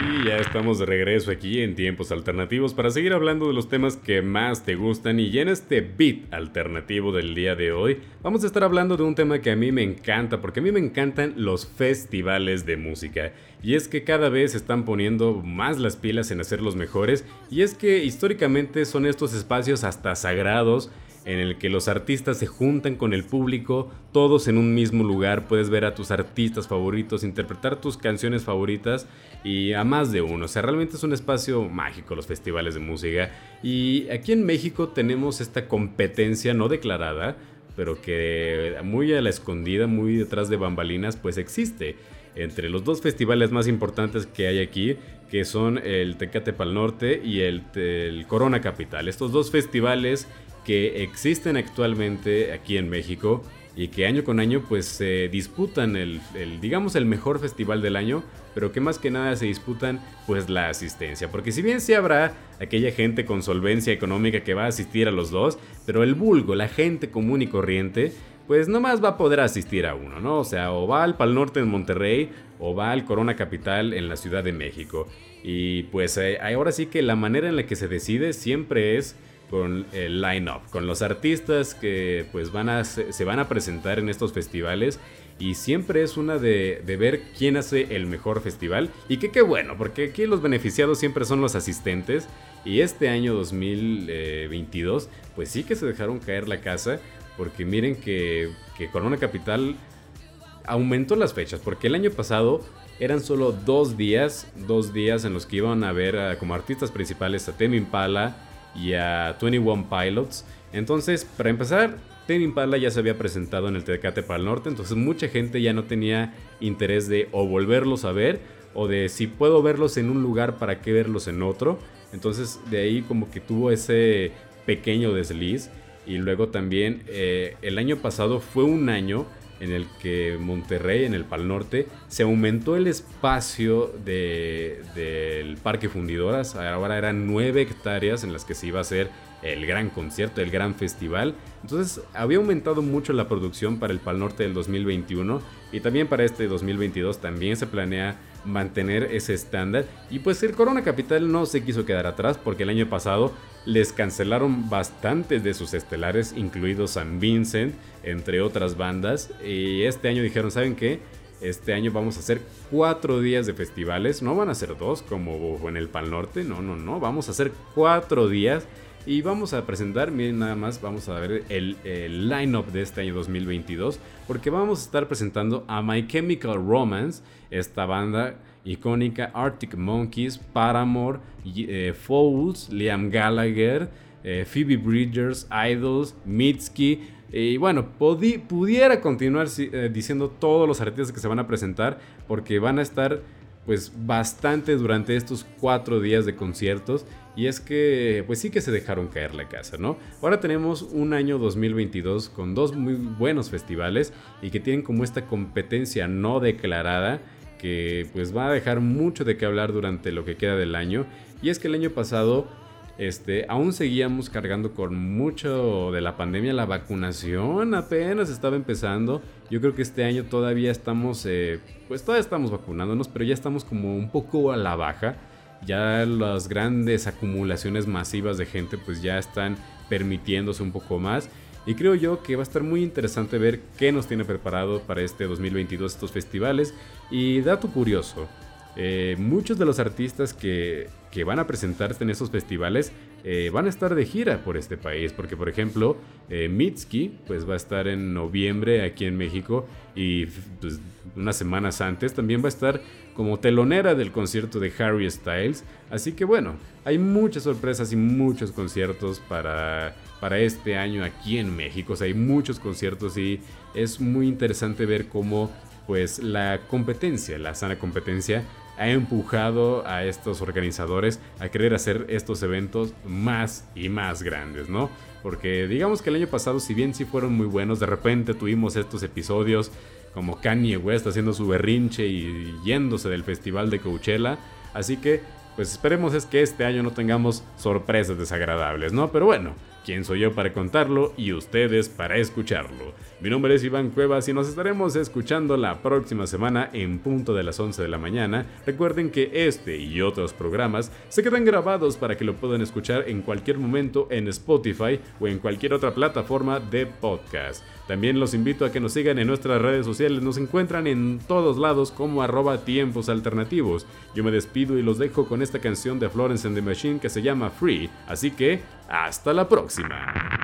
Y ya estamos de regreso aquí en tiempos alternativos para seguir hablando de los temas que más te gustan y en este beat alternativo del día de hoy vamos a estar hablando de un tema que a mí me encanta porque a mí me encantan los festivales de música. Y es que cada vez están poniendo más las pilas en hacer los mejores y es que históricamente son estos espacios hasta sagrados en el que los artistas se juntan con el público, todos en un mismo lugar, puedes ver a tus artistas favoritos, interpretar tus canciones favoritas y a más de uno. O sea, realmente es un espacio mágico los festivales de música. Y aquí en México tenemos esta competencia no declarada, pero que muy a la escondida, muy detrás de bambalinas, pues existe. Entre los dos festivales más importantes que hay aquí, que son el Tecate Pal Norte y el, el Corona Capital. Estos dos festivales que existen actualmente aquí en México y que año con año pues se disputan el, digamos el mejor festival del año pero que más que nada se disputan pues la asistencia. Porque si bien sí habrá aquella gente con solvencia económica que va a asistir a los dos pero el vulgo la gente común y corriente pues nomás va a poder asistir a uno no o sea o va al Pal Norte en Monterrey o va al Corona Capital en la Ciudad de México. Y pues eh, ahora sí que la manera en la que se decide siempre es con el line-up, con los artistas que pues van a, se van a presentar en estos festivales y siempre es una de, ver quién hace el mejor festival. Y que qué bueno, porque aquí los beneficiados siempre son los asistentes. Y este año 2022 pues sí que se dejaron caer la casa porque miren que, que Corona Capital aumentó las fechas porque el año pasado eran solo dos días, dos días en los que iban a ver como artistas principales a Temi Impala, y a 21 Pilots. Entonces, para empezar, Ten Impala ya se había presentado en el Tecate para el Norte, entonces mucha gente ya no tenía interés de o volverlos a ver o de si puedo verlos en un lugar, ¿para qué verlos en otro? Entonces de ahí como que tuvo ese pequeño desliz. Y luego también eh, el año pasado fue un año en el que Monterrey, en el Pal Norte, se aumentó el espacio del Parque Fundidoras. Ahora eran nueve hectáreas en las que se iba a hacer el gran concierto, el gran festival. Entonces había aumentado mucho la producción para el Pal Norte del 2021 y también para este 2022 también se planea mantener ese estándar. Y pues el Corona Capital no se quiso quedar atrás porque el año pasado les cancelaron bastantes de sus estelares, incluido San Vincent, entre otras bandas. Y este año dijeron, ¿saben qué? Este año vamos a hacer cuatro días de festivales. No van a ser dos como en el Pal Norte. No, no, no. Vamos a hacer cuatro días. Y vamos a presentar, miren nada más, vamos a ver el, el line-up de este año 2022. Porque vamos a estar presentando a My Chemical Romance, esta banda icónica, Arctic Monkeys, Paramore, eh, Fouls, Liam Gallagher, eh, Phoebe Bridgers, Idols, Mitski. Y bueno, pudiera continuar eh, diciendo todos los artistas que se van a presentar porque van a estar pues bastante durante estos cuatro días de conciertos y es que pues sí que se dejaron caer la casa, ¿no? Ahora tenemos un año 2022 con dos muy buenos festivales y que tienen como esta competencia no declarada que pues va a dejar mucho de qué hablar durante lo que queda del año. Y es que el año pasado este, aún seguíamos cargando con mucho de la pandemia, la vacunación apenas estaba empezando. Yo creo que este año todavía estamos, eh, pues todavía estamos vacunándonos, pero ya estamos como un poco a la baja. Ya las grandes acumulaciones masivas de gente pues ya están permitiéndose un poco más. Y creo yo que va a estar muy interesante ver qué nos tiene preparado para este 2022 estos festivales. Y dato curioso, eh, muchos de los artistas que, que, van a presentarse en estos festivales eh, van a estar de gira por este país, porque por ejemplo eh, Mitski pues va a estar en noviembre aquí en México y pues, unas semanas antes también va a estar como telonera del concierto de Harry Styles, así que bueno, hay muchas sorpresas y muchos conciertos para, para este año aquí en México, hay muchos conciertos y es muy interesante ver cómo pues la competencia, la sana competencia, ha empujado a estos organizadores a querer hacer estos eventos más y más grandes, ¿no? Porque digamos que el año pasado, si bien sí fueron muy buenos, de repente tuvimos estos episodios como Kanye West haciendo su berrinche y yéndose del festival de Coachella. Así que, pues esperemos es que este año no tengamos sorpresas desagradables, ¿no? Pero bueno, quién soy yo para contarlo y ustedes para escucharlo. Mi nombre es Iván Cuevas y nos estaremos escuchando la próxima semana en punto de las 11 de la mañana. Recuerden que este y otros programas se quedan grabados para que lo puedan escuchar en cualquier momento en Spotify o en cualquier otra plataforma de podcast. También los invito a que nos sigan en nuestras redes sociales, nos encuentran en todos lados como arroba tiempos alternativos. Yo me despido y los dejo con esta canción de Florence and the Machine que se llama Free, así que hasta la próxima.